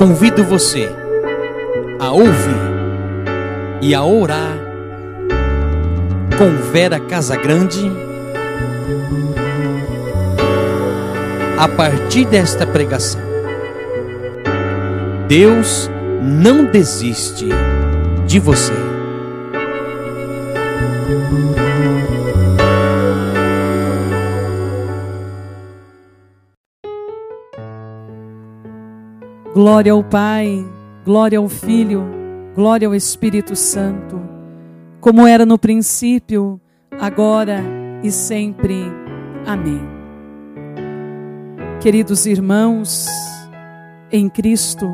convido você a ouvir e a orar com Vera Casagrande a partir desta pregação. Deus não desiste de você. Glória ao Pai, glória ao Filho, glória ao Espírito Santo, como era no princípio, agora e sempre. Amém. Queridos irmãos, em Cristo,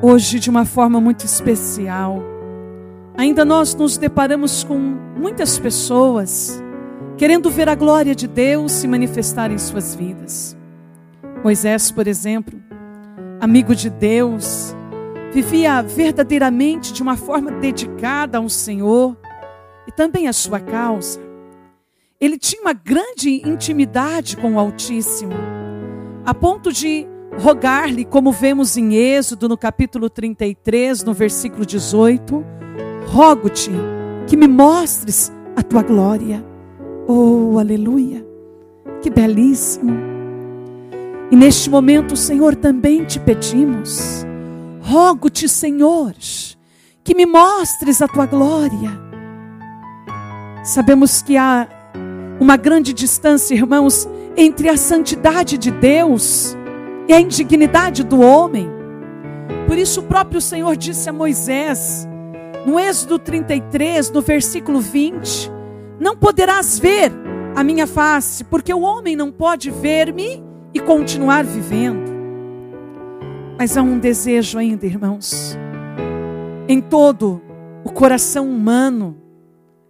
hoje de uma forma muito especial, ainda nós nos deparamos com muitas pessoas querendo ver a glória de Deus se manifestar em suas vidas. Moisés, por exemplo, amigo de Deus, vivia verdadeiramente de uma forma dedicada ao Senhor e também à sua causa. Ele tinha uma grande intimidade com o Altíssimo, a ponto de rogar-lhe, como vemos em Êxodo, no capítulo 33, no versículo 18: Rogo-te que me mostres a tua glória. Oh, aleluia! Que belíssimo! E neste momento, Senhor, também te pedimos, rogo-te, Senhor, que me mostres a tua glória. Sabemos que há uma grande distância, irmãos, entre a santidade de Deus e a indignidade do homem. Por isso, o próprio Senhor disse a Moisés, no Êxodo 33, no versículo 20: Não poderás ver a minha face, porque o homem não pode ver-me e continuar vivendo. Mas há um desejo ainda, irmãos, em todo o coração humano,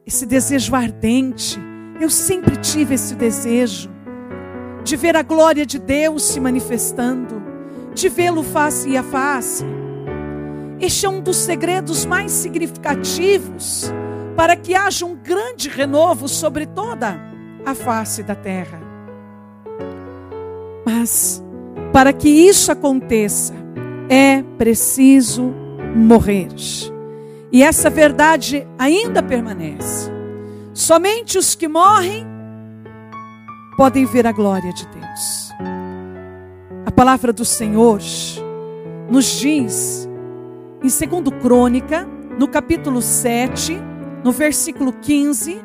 esse desejo ardente. Eu sempre tive esse desejo de ver a glória de Deus se manifestando, de vê-lo face a face. Este é um dos segredos mais significativos para que haja um grande renovo sobre toda a face da terra. Mas para que isso aconteça, é preciso morrer. E essa verdade ainda permanece. Somente os que morrem podem ver a glória de Deus. A palavra do Senhor nos diz em 2 Crônica, no capítulo 7, no versículo 15: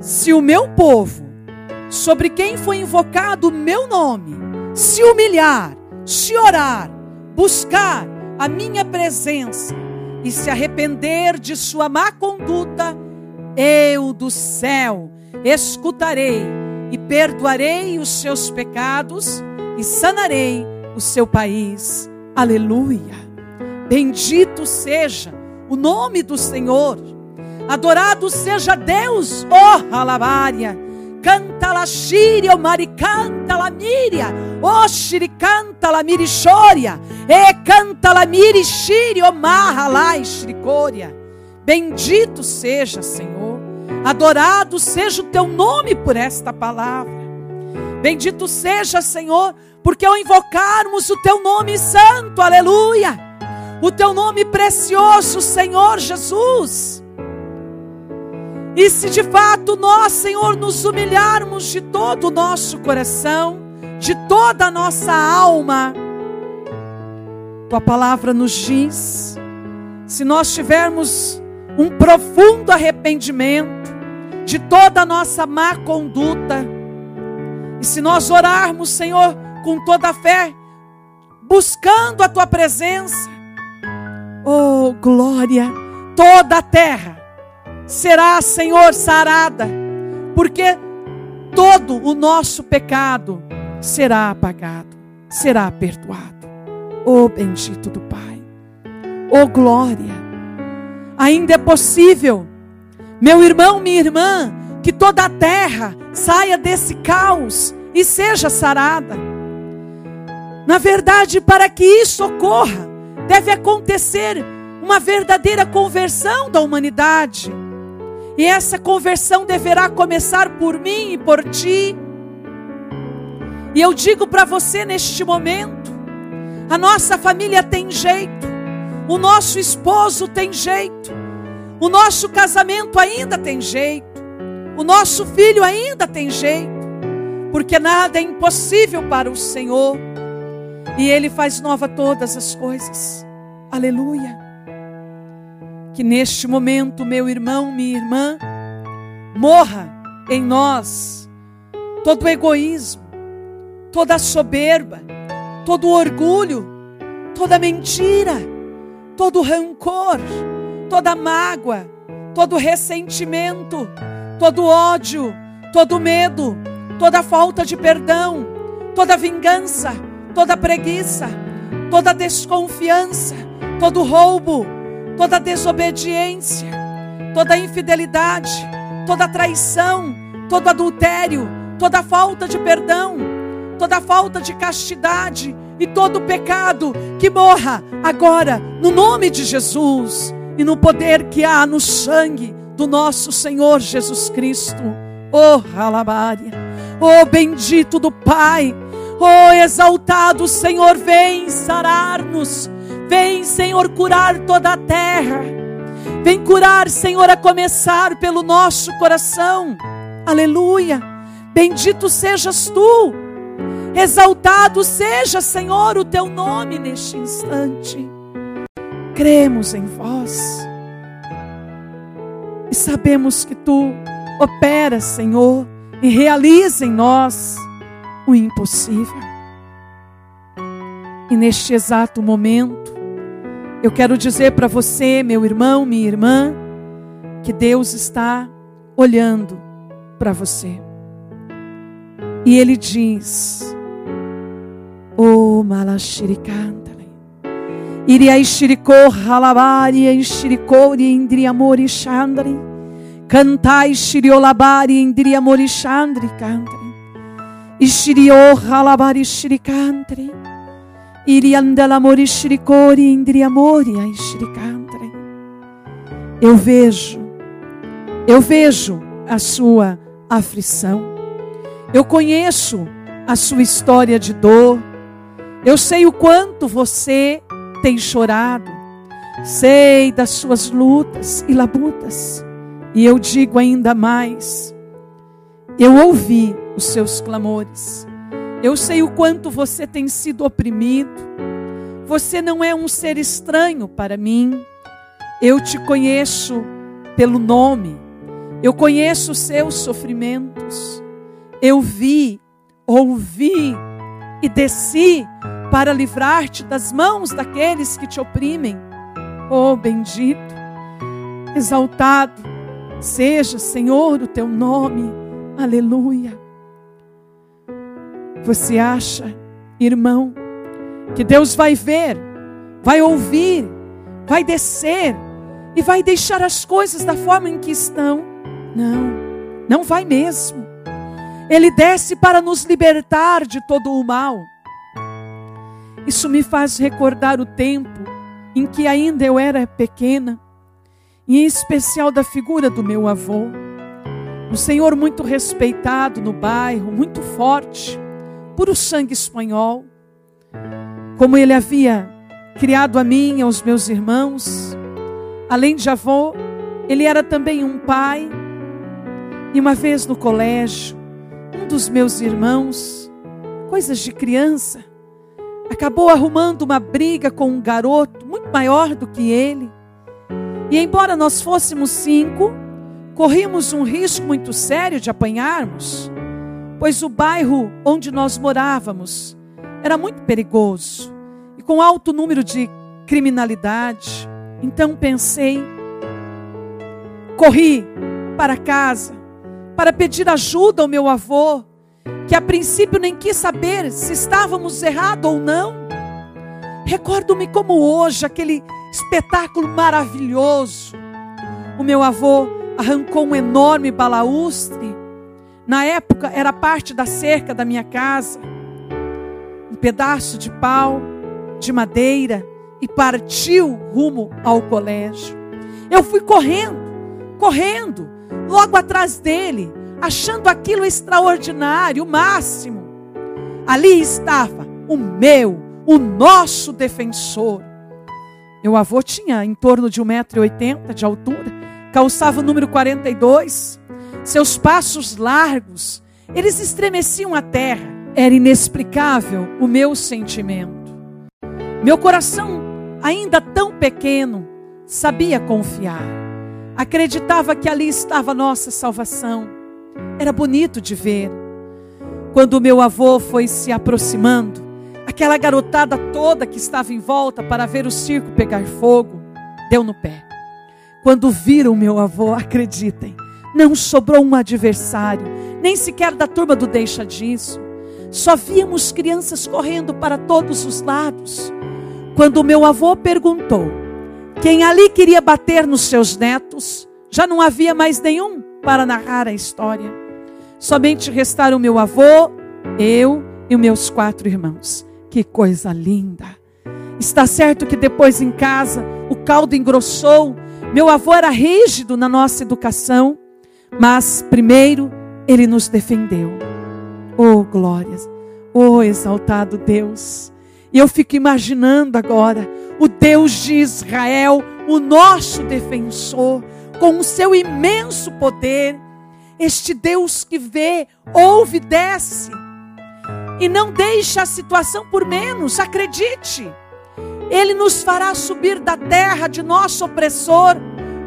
Se o meu povo sobre quem foi invocado o meu nome, se humilhar, se orar, buscar a minha presença e se arrepender de sua má conduta, eu do céu escutarei e perdoarei os seus pecados e sanarei o seu país. Aleluia. Bendito seja o nome do Senhor. Adorado seja Deus, oh alabaria canta la shiria, o mari canta la miria, o shiri canta la mirichoria, e canta la mirichiria, o marra lá shricoria. Bendito seja, Senhor, adorado seja o teu nome por esta palavra. Bendito seja, Senhor, porque ao invocarmos o teu nome santo, aleluia, o teu nome precioso, Senhor Jesus, e se de fato nós, Senhor, nos humilharmos de todo o nosso coração, de toda a nossa alma, tua palavra nos diz, se nós tivermos um profundo arrependimento de toda a nossa má conduta, e se nós orarmos, Senhor, com toda a fé, buscando a tua presença, oh glória, toda a terra será, Senhor, sarada, porque todo o nosso pecado será apagado, será perdoado. Oh bendito do Pai, oh glória. Ainda é possível, meu irmão, minha irmã, que toda a terra saia desse caos e seja sarada. Na verdade, para que isso ocorra, deve acontecer uma verdadeira conversão da humanidade e essa conversão deverá começar por mim e por ti. E eu digo para você neste momento: a nossa família tem jeito, o nosso esposo tem jeito, o nosso casamento ainda tem jeito, o nosso filho ainda tem jeito, porque nada é impossível para o Senhor, e Ele faz nova todas as coisas. Aleluia. Que neste momento, meu irmão, minha irmã, morra em nós todo egoísmo, toda soberba, todo orgulho, toda mentira, todo rancor, toda mágoa, todo ressentimento, todo ódio, todo medo, toda falta de perdão, toda vingança, toda preguiça, toda desconfiança, todo roubo, toda desobediência, toda infidelidade, toda traição, todo adultério, toda falta de perdão, toda falta de castidade e todo pecado que morra agora no nome de Jesus e no poder que há no sangue do nosso Senhor Jesus Cristo. Oh, alabária. Oh, bendito do Pai. Oh, exaltado Senhor, vem sarar-nos Vem, Senhor, curar toda a terra. Vem curar, Senhor, a começar pelo nosso coração. Aleluia. Bendito sejas tu. Exaltado seja, Senhor, o teu nome neste instante. Cremos em vós. E sabemos que tu operas, Senhor, e realiza em nós o impossível. E neste exato momento, eu quero dizer para você, meu irmão, minha irmã, que Deus está olhando para você. E Ele diz: O oh, malashirikantale, iria halabari, ishirikori indriamori chandri, cantai shiriolabari indriamori chandri cantri, ishirior halabari shirikantri. Eu vejo, eu vejo a sua aflição. Eu conheço a sua história de dor. Eu sei o quanto você tem chorado. Sei das suas lutas e labutas. E eu digo ainda mais: eu ouvi os seus clamores. Eu sei o quanto você tem sido oprimido. Você não é um ser estranho para mim. Eu te conheço pelo nome. Eu conheço os seus sofrimentos. Eu vi, ouvi e desci para livrar-te das mãos daqueles que te oprimem. Oh, bendito, exaltado seja, Senhor, o teu nome. Aleluia. Você acha, irmão, que Deus vai ver, vai ouvir, vai descer e vai deixar as coisas da forma em que estão? Não, não vai mesmo. Ele desce para nos libertar de todo o mal. Isso me faz recordar o tempo em que ainda eu era pequena, e em especial da figura do meu avô. Um senhor muito respeitado no bairro, muito forte, puro sangue espanhol, como ele havia criado a mim e aos meus irmãos. Além de avô, ele era também um pai. E uma vez no colégio, um dos meus irmãos, coisas de criança, acabou arrumando uma briga com um garoto muito maior do que ele. E embora nós fôssemos cinco, corríamos um risco muito sério de apanharmos pois o bairro onde nós morávamos era muito perigoso e com alto número de criminalidade. Então pensei, corri para casa para pedir ajuda ao meu avô, que a princípio nem quis saber se estávamos errados ou não. Recordo-me como hoje aquele espetáculo maravilhoso. O meu avô arrancou um enorme balaustre na época era parte da cerca da minha casa, um pedaço de pau, de madeira, e partiu rumo ao colégio. Eu fui correndo, correndo, logo atrás dele, achando aquilo extraordinário, o máximo. Ali estava o meu, o nosso defensor. Meu avô tinha em torno de 1,80m de altura, calçava o número 42, seus passos largos, eles estremeciam a terra. Era inexplicável o meu sentimento. Meu coração, ainda tão pequeno, sabia confiar. Acreditava que ali estava nossa salvação. Era bonito de ver. Quando meu avô foi se aproximando, aquela garotada toda que estava em volta para ver o circo pegar fogo, deu no pé. Quando viram meu avô, acreditem, não sobrou um adversário, nem sequer da turma do deixa disso. Só víamos crianças correndo para todos os lados. Quando meu avô perguntou quem ali queria bater nos seus netos, já não havia mais nenhum para narrar a história. Somente restaram meu avô, eu e meus quatro irmãos. Que coisa linda! Está certo que depois em casa o caldo engrossou. Meu avô era rígido na nossa educação, mas primeiro ele nos defendeu. Oh, glórias! Oh, exaltado Deus! E eu fico imaginando agora o Deus de Israel, o nosso defensor, com o seu imenso poder, este Deus que vê, ouve, desce e não deixa a situação por menos, acredite. Ele nos fará subir da terra de nosso opressor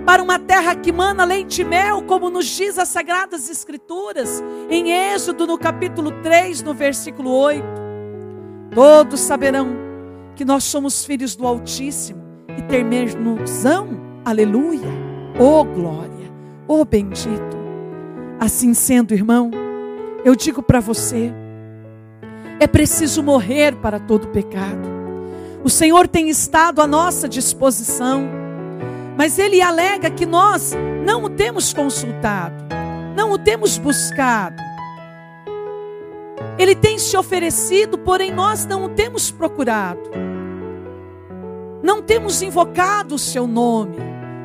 para uma terra que mana leite e mel, como nos diz as sagradas escrituras, em Êxodo no capítulo 3, no versículo 8. Todos saberão que nós somos filhos do Altíssimo e termos-ão, aleluia, oh glória, oh bendito. Assim sendo, irmão, eu digo para você, é preciso morrer para todo pecado. O Senhor tem estado à nossa disposição, mas Ele alega que nós não o temos consultado, não o temos buscado. Ele tem se oferecido, porém nós não o temos procurado. Não temos invocado o seu nome.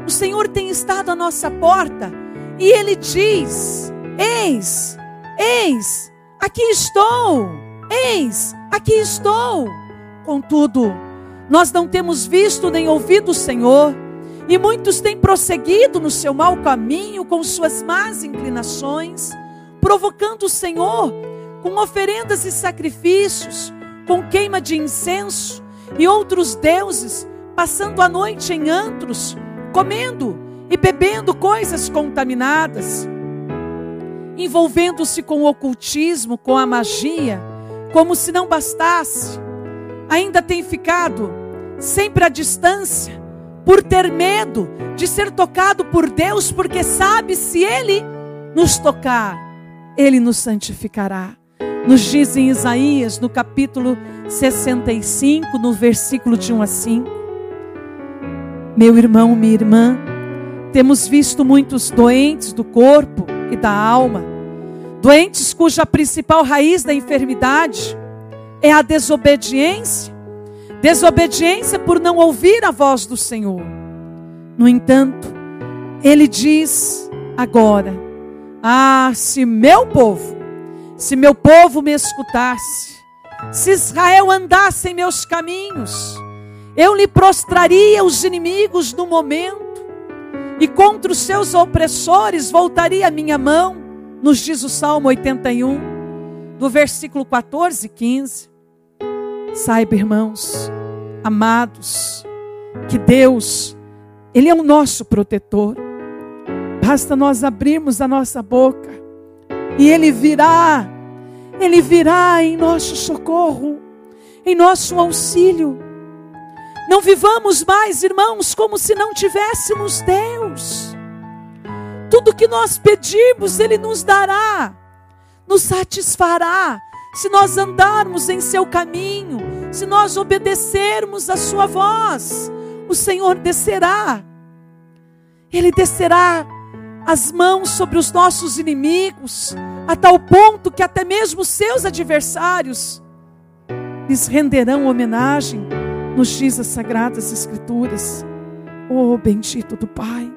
O Senhor tem estado à nossa porta e ele diz: Eis, eis, aqui estou. Eis, aqui estou. Contudo, nós não temos visto nem ouvido o Senhor, e muitos têm prosseguido no seu mau caminho com suas más inclinações, provocando o Senhor com oferendas e sacrifícios, com queima de incenso e outros deuses, passando a noite em antros, comendo e bebendo coisas contaminadas, envolvendo-se com o ocultismo, com a magia, como se não bastasse, ainda tem ficado sempre à distância, por ter medo de ser tocado por Deus, porque sabe se Ele nos tocar, Ele nos santificará. Nos diz em Isaías, no capítulo 65, no versículo de 1 a 5. Meu irmão, minha irmã, temos visto muitos doentes do corpo e da alma, doentes cuja principal raiz da enfermidade é a desobediência, desobediência por não ouvir a voz do Senhor. No entanto, ele diz agora: Ah, se meu povo, se meu povo me escutasse, se Israel andasse em meus caminhos, eu lhe prostraria os inimigos no momento, e contra os seus opressores voltaria a minha mão, nos diz o Salmo 81, do versículo 14 e 15. Saiba, irmãos, amados, que Deus, Ele é o nosso protetor. Basta nós abrirmos a nossa boca e Ele virá, Ele virá em nosso socorro, em nosso auxílio. Não vivamos mais, irmãos, como se não tivéssemos Deus. Tudo que nós pedimos, Ele nos dará, nos satisfará, se nós andarmos em Seu caminho, se nós obedecermos a Sua voz. O Senhor descerá, Ele descerá as mãos sobre os nossos inimigos, a tal ponto que até mesmo seus adversários lhes renderão homenagem, nos diz as sagradas escrituras. Oh, bendito do Pai.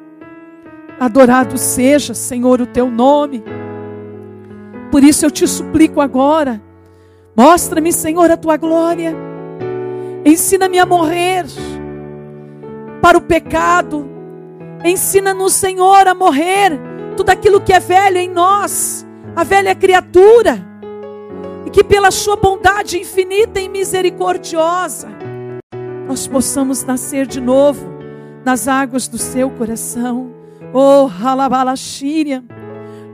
Adorado seja, Senhor, o teu nome. Por isso eu te suplico agora, Mostra-me, Senhor, a tua glória. Ensina-me a morrer para o pecado. Ensina-nos, Senhor, a morrer tudo aquilo que é velho em nós, a velha criatura. E que pela sua bondade infinita e misericordiosa, nós possamos nascer de novo nas águas do seu coração. Oh, halabalaxíria.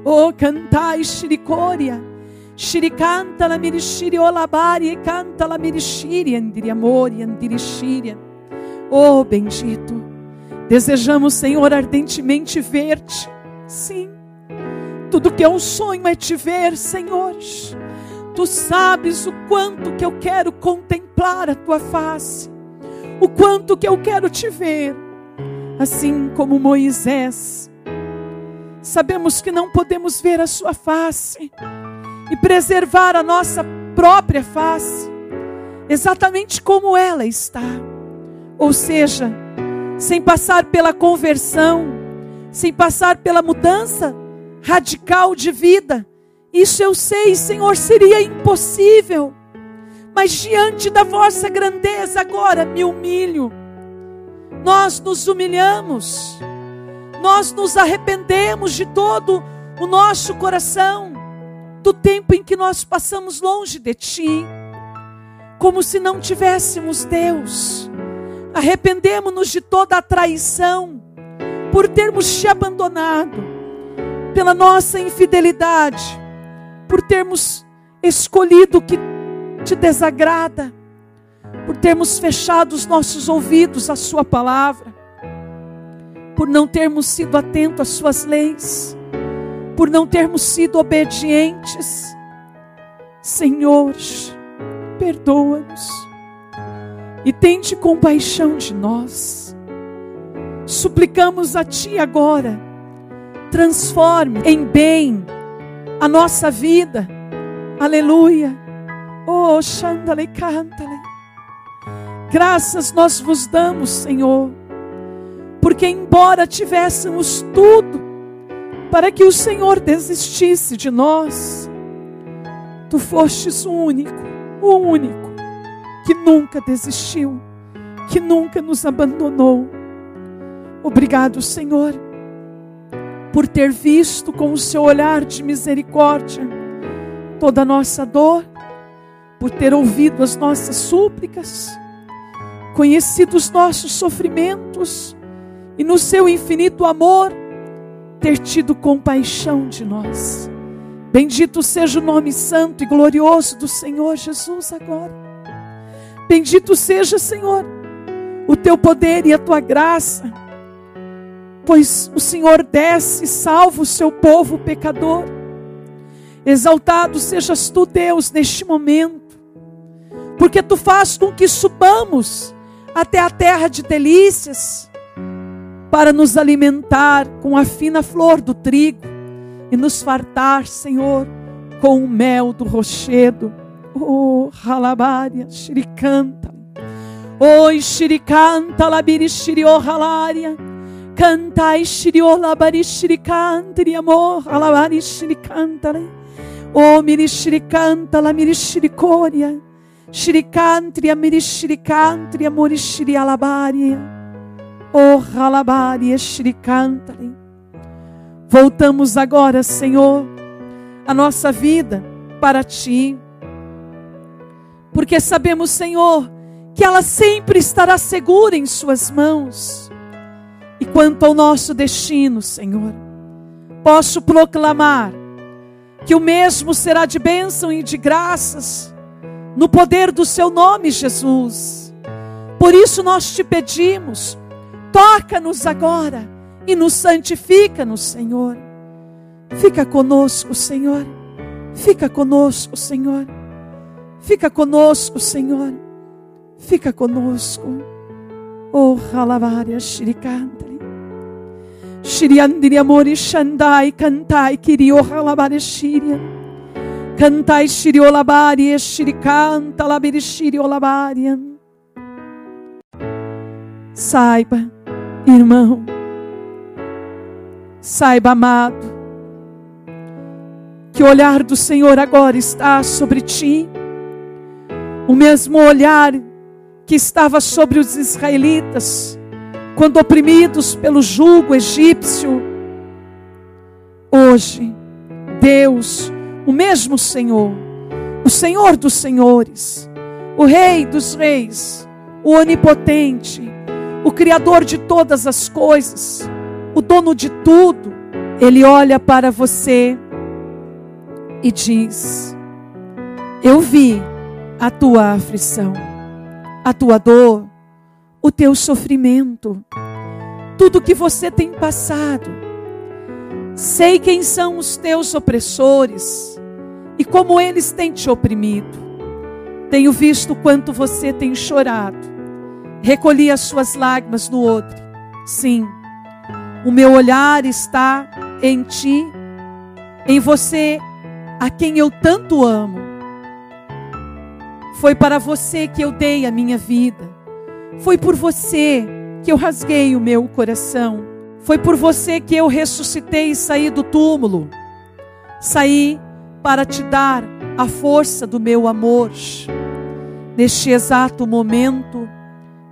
Oh, cantai xiricória. Xiricanta la mirixiri olabari e canta la mirixiri andiri amori andiri xíria. Oh, bendito. Desejamos, Senhor, ardentemente ver-te. Sim. Tudo que é um sonho é te ver, Senhor. Tu sabes o quanto que eu quero contemplar a tua face. O quanto que eu quero te ver. Assim como Moisés. Sabemos que não podemos ver a sua face e preservar a nossa própria face, exatamente como ela está. Ou seja, sem passar pela conversão, sem passar pela mudança radical de vida. Isso eu sei, Senhor, seria impossível. Mas diante da vossa grandeza agora me humilho. Nós nos humilhamos. Nós nos arrependemos de todo o nosso coração do tempo em que nós passamos longe de Ti, como se não tivéssemos Deus. Arrependemos-nos de toda a traição, por termos Te abandonado, pela nossa infidelidade, por termos escolhido o que te desagrada, por termos fechado os nossos ouvidos à Sua palavra, por não termos sido atentos às Suas leis por não termos sido obedientes. Senhor, perdoa-nos e tente compaixão de nós. Suplicamos a Ti agora, transforme em bem a nossa vida. Aleluia. Oh, Xandale, cantale. Graças nós vos damos, Senhor, porque embora tivéssemos tudo, para que o Senhor desistisse de nós. Tu fostes o único, o único, que nunca desistiu, que nunca nos abandonou. Obrigado, Senhor, por ter visto com o seu olhar de misericórdia toda a nossa dor, por ter ouvido as nossas súplicas, conhecido os nossos sofrimentos e no seu infinito amor ter tido compaixão de nós. Bendito seja o nome santo e glorioso do Senhor Jesus agora. Bendito seja, Senhor, o teu poder e a tua graça, pois o Senhor desce e salva o seu povo pecador. Exaltado sejas tu, Deus, neste momento, porque tu faz com que subamos até a terra de delícias para nos alimentar com a fina flor do trigo e nos fartar, Senhor, com o mel do rochedo. Oh, halabária, xiricanta. Oi, xiricanta, labiri xirio halária. Cantai xirio labari xiricantri, amor, halabari xiricanta. Oh, miri xiricanta, la miri xiricória. Xiricantri, amiri xiricantri, amor xiri alabária. Voltamos agora, Senhor, a nossa vida para Ti. Porque sabemos, Senhor, que ela sempre estará segura em Suas mãos. E quanto ao nosso destino, Senhor, posso proclamar que o mesmo será de bênção e de graças no poder do Seu nome, Jesus. Por isso nós te pedimos, Toca-nos agora e nos santifica-nos, Senhor. Fica conosco, Senhor. Fica conosco, Senhor. Fica conosco, Senhor. Fica conosco. Oh, Halavária Shirikantri. Shiriandiri amori Shandai cantai Kirio Halavária Shiria. Cantai Shiriolabari Shirikanta Labiri Shiriolabaria. Saiba Irmão, saiba, amado, que o olhar do Senhor agora está sobre ti o mesmo olhar que estava sobre os israelitas, quando oprimidos pelo jugo egípcio. Hoje, Deus, o mesmo Senhor, o Senhor dos Senhores, o Rei dos Reis, o Onipotente, o Criador de todas as coisas, o dono de tudo, Ele olha para você e diz: Eu vi a tua aflição, a tua dor, o teu sofrimento, tudo que você tem passado. Sei quem são os teus opressores e como eles têm te oprimido. Tenho visto quanto você tem chorado. Recolhi as suas lágrimas no outro. Sim, o meu olhar está em ti, em você, a quem eu tanto amo. Foi para você que eu dei a minha vida. Foi por você que eu rasguei o meu coração. Foi por você que eu ressuscitei e saí do túmulo. Saí para te dar a força do meu amor. Neste exato momento,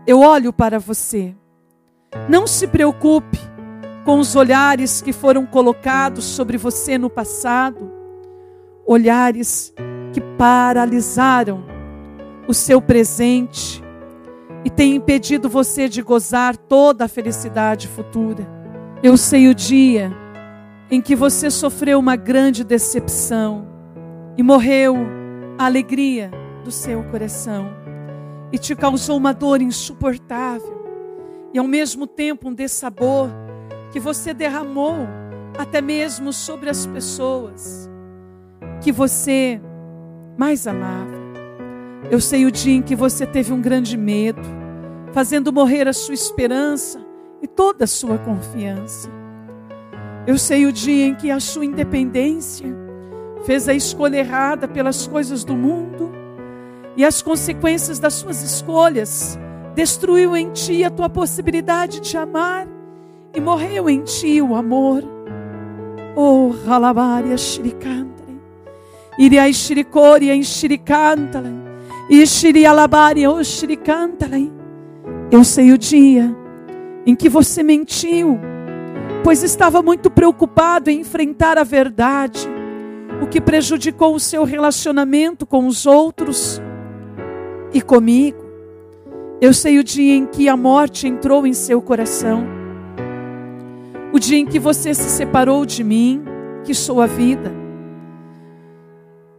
eu olho para você. Não se preocupe com os olhares que foram colocados sobre você no passado, olhares que paralisaram o seu presente e tem impedido você de gozar toda a felicidade futura. Eu sei o dia em que você sofreu uma grande decepção e morreu a alegria do seu coração e te causou uma dor insuportável e ao mesmo tempo um dessabor que você derramou até mesmo sobre as pessoas que você mais amava. Eu sei o dia em que você teve um grande medo, fazendo morrer a sua esperança e toda a sua confiança. Eu sei o dia em que a sua independência fez a escolha errada pelas coisas do mundo e as consequências das suas escolhas. Destruiu em ti a tua possibilidade de amar. E morreu em ti o amor. Oh, Halabaria Shirikantare, Iria Shirikoria Shirikantare. Eu sei o dia em que você mentiu, pois estava muito preocupado em enfrentar a verdade, o que prejudicou o seu relacionamento com os outros e comigo. Eu sei o dia em que a morte entrou em seu coração, o dia em que você se separou de mim, que sou a vida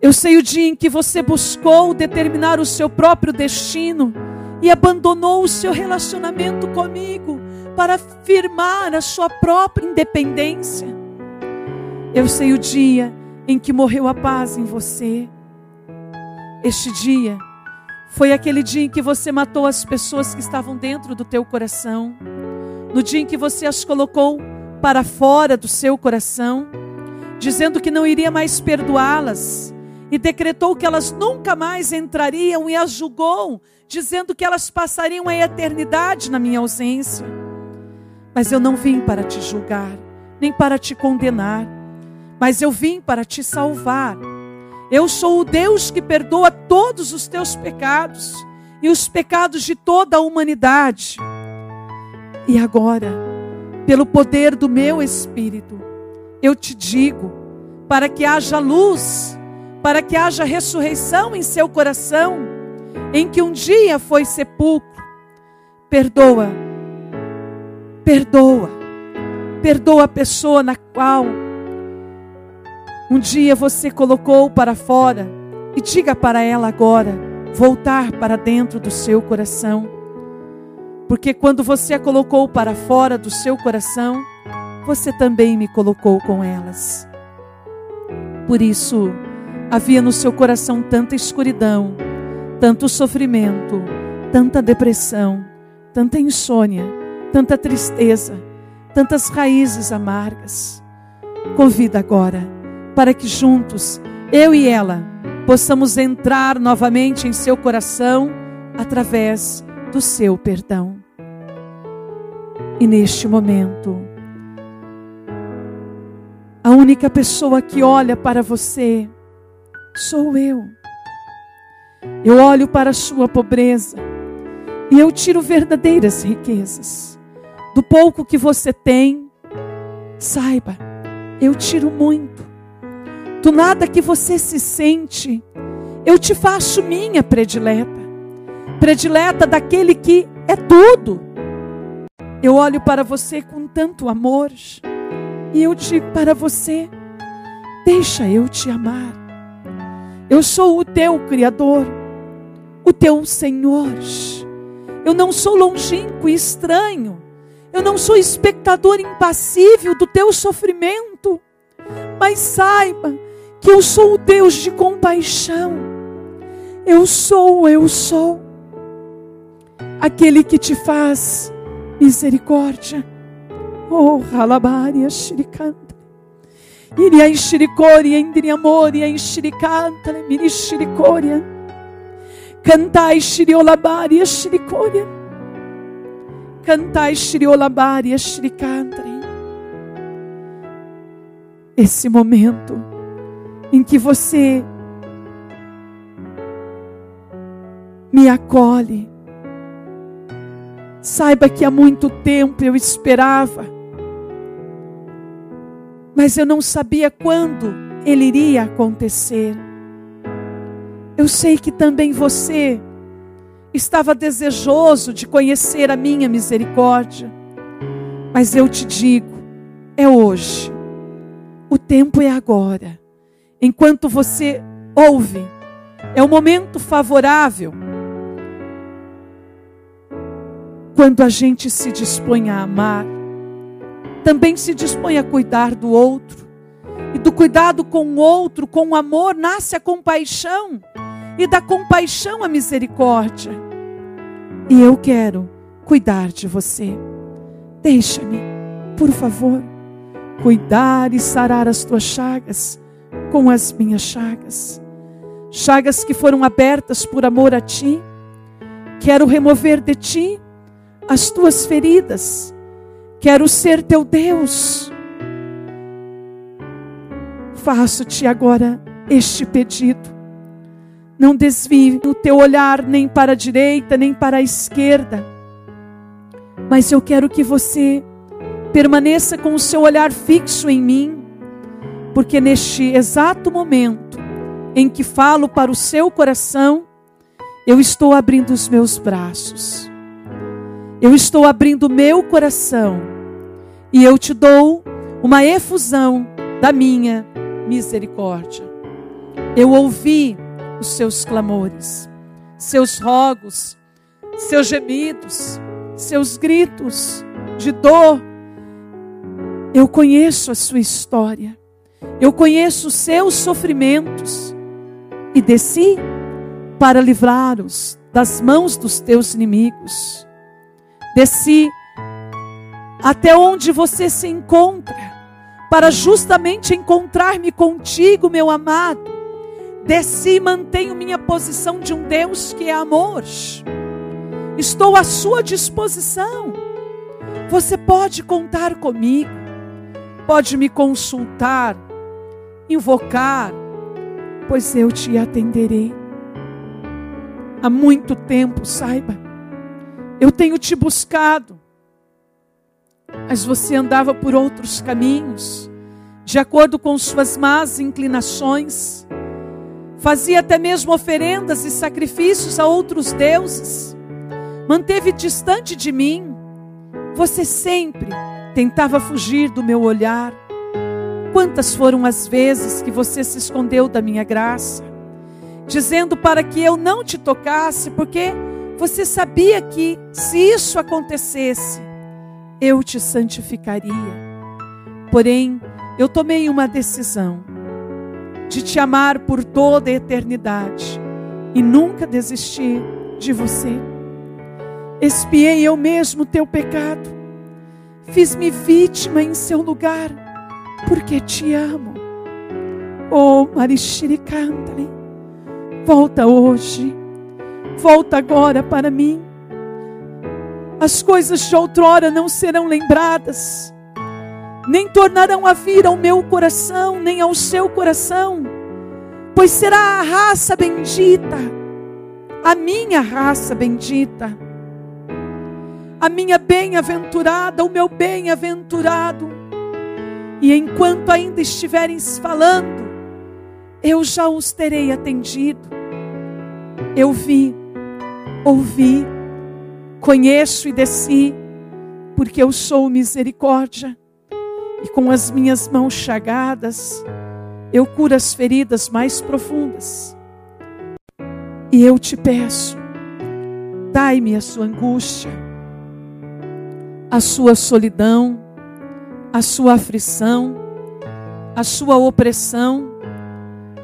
eu sei o dia em que você buscou determinar o seu próprio destino e abandonou o seu relacionamento comigo para firmar a sua própria independência. Eu sei o dia em que morreu a paz em você. Este dia foi aquele dia em que você matou as pessoas que estavam dentro do teu coração. No dia em que você as colocou para fora do seu coração, dizendo que não iria mais perdoá-las e decretou que elas nunca mais entrariam e as julgou, dizendo que elas passariam a eternidade na minha ausência. Mas eu não vim para te julgar, nem para te condenar, mas eu vim para te salvar. Eu sou o Deus que perdoa todos os teus pecados e os pecados de toda a humanidade. E agora, pelo poder do meu Espírito, eu te digo, para que haja luz para que haja ressurreição em seu coração, em que um dia foi sepulcro. Perdoa, perdoa, perdoa a pessoa na qual um dia você colocou para fora e diga para ela agora voltar para dentro do seu coração. Porque quando você a colocou para fora do seu coração, você também me colocou com elas. Por isso, havia no seu coração tanta escuridão, tanto sofrimento, tanta depressão, tanta insônia, tanta tristeza, tantas raízes amargas. Convida agora para que juntos, eu e ela, possamos entrar novamente em seu coração através do seu perdão. E neste momento, a única pessoa que olha para você, sou eu. Eu olho para a sua pobreza e eu tiro verdadeiras riquezas. Do pouco que você tem, saiba, eu tiro muito. Do nada que você se sente, eu te faço minha predileta. Predileta daquele que é tudo. Eu olho para você com tanto amor e eu digo para você: deixa eu te amar. Eu sou o teu Criador, o teu Senhor. Eu não sou longínquo e estranho. Eu não sou espectador impassível do teu sofrimento. Mas saiba que eu sou o Deus de compaixão. Eu sou, eu sou aquele que te faz misericórdia. Oh, ralabaria shirikanta. Iria enxiricoria, indriamoria, enxiricanta, ministiricoria. Cantai shiriolabaria, shiricoria. Cantai shiriolabaria, shiricanta. Esse momento em que você me acolhe. Saiba que há muito tempo eu esperava, mas eu não sabia quando ele iria acontecer. Eu sei que também você estava desejoso de conhecer a minha misericórdia, mas eu te digo, é hoje, o tempo é agora enquanto você ouve, é o momento favorável. Quando a gente se dispõe a amar, também se dispõe a cuidar do outro. E do cuidado com o outro, com o amor, nasce a compaixão. E da compaixão a misericórdia. E eu quero cuidar de você. Deixa-me, por favor, cuidar e sarar as tuas chagas com as minhas chagas, chagas que foram abertas por amor a ti. Quero remover de ti as tuas feridas, quero ser teu Deus. Faço-te agora este pedido. Não desvie o teu olhar nem para a direita, nem para a esquerda. Mas eu quero que você permaneça com o seu olhar fixo em mim porque neste exato momento em que falo para o seu coração, eu estou abrindo os meus braços, eu estou abrindo o meu coração, e eu te dou uma efusão da minha misericórdia. Eu ouvi os seus clamores, seus rogos, seus gemidos, seus gritos de dor. Eu conheço a sua história. Eu conheço os seus sofrimentos e desci para livrá-los das mãos dos teus inimigos. Desci até onde você se encontra, para justamente encontrar-me contigo, meu amado. Desci e mantenho minha posição de um Deus que é amor. Estou à sua disposição. Você pode contar comigo, pode me consultar invocar, pois eu te atenderei. Há muito tempo, saiba, eu tenho te buscado, mas você andava por outros caminhos, de acordo com suas más inclinações, fazia até mesmo oferendas e sacrifícios a outros deuses, manteve distante de mim, você sempre tentava fugir do meu olhar, Quantas foram as vezes que você se escondeu da minha graça, dizendo para que eu não te tocasse, porque você sabia que se isso acontecesse, eu te santificaria. Porém, eu tomei uma decisão de te amar por toda a eternidade e nunca desistir de você. Espiei eu mesmo teu pecado, fiz-me vítima em seu lugar porque te amo. Oh, Marishirikandali, volta hoje, volta agora para mim. As coisas de outrora não serão lembradas, nem tornarão a vir ao meu coração, nem ao seu coração, pois será a raça bendita a minha raça bendita, a minha bem-aventurada, o meu bem-aventurado. E enquanto ainda estiverem falando, eu já os terei atendido. Eu vi, ouvi, conheço e desci, porque eu sou misericórdia, e com as minhas mãos chagadas, eu curo as feridas mais profundas. E eu te peço, dai-me a sua angústia, a sua solidão, a sua aflição, a sua opressão,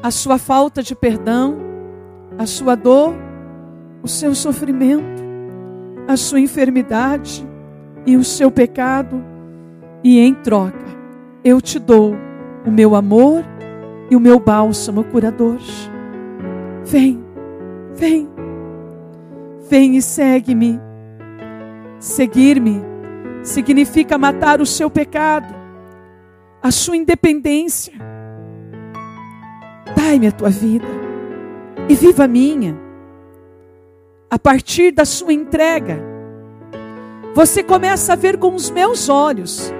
a sua falta de perdão, a sua dor, o seu sofrimento, a sua enfermidade e o seu pecado, e em troca eu te dou o meu amor e o meu bálsamo curador. Vem, vem, vem e segue-me. Seguir-me significa matar o seu pecado, a sua independência. Dai-me a tua vida e viva a minha. A partir da sua entrega, você começa a ver com os meus olhos,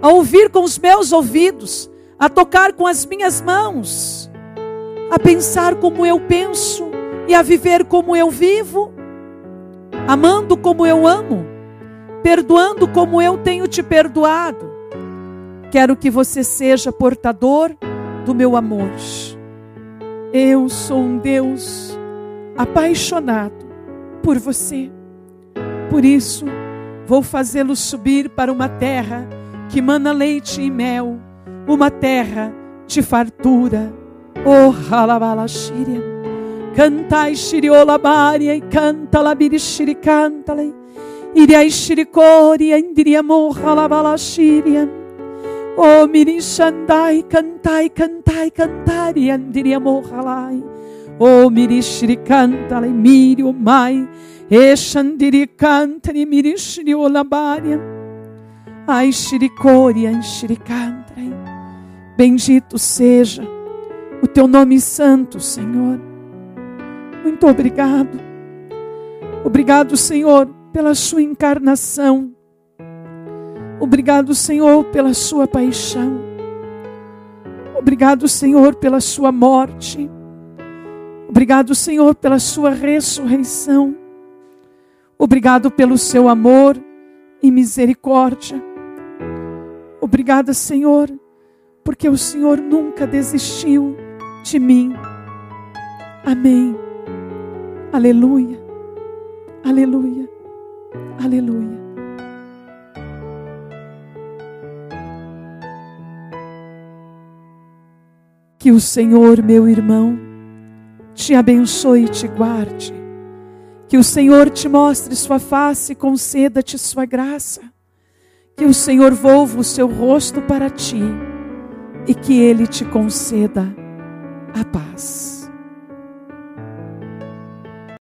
a ouvir com os meus ouvidos, a tocar com as minhas mãos, a pensar como eu penso e a viver como eu vivo, amando como eu amo, perdoando como eu tenho te perdoado. Quero que você seja portador do meu amor. Eu sou um Deus apaixonado por você. Por isso, vou fazê-lo subir para uma terra que mana leite e mel, uma terra de fartura. Oh, halabalashiriam. Cantai shiriolabaria e canta labirishiri cantale. Iriai shirikoria indiriamo halabalashiriam. Oh, mirishandai, cantai, cantai, cantari, andiriamo halai. Oh, mirishiri cantale, mirio mai. Eshandiri cantani, mirishiri olabaria. Ai, shirikoria, enxiricantrai. Bendito seja o teu nome santo, Senhor. Muito obrigado. Obrigado, Senhor, pela sua encarnação. Obrigado, Senhor, pela sua paixão. Obrigado, Senhor, pela sua morte. Obrigado, Senhor, pela sua ressurreição. Obrigado pelo seu amor e misericórdia. Obrigada, Senhor, porque o Senhor nunca desistiu de mim. Amém. Aleluia. Aleluia. Aleluia. Que o Senhor, meu irmão, te abençoe e te guarde. Que o Senhor te mostre sua face e conceda-te sua graça. Que o Senhor volva o seu rosto para ti e que ele te conceda a paz.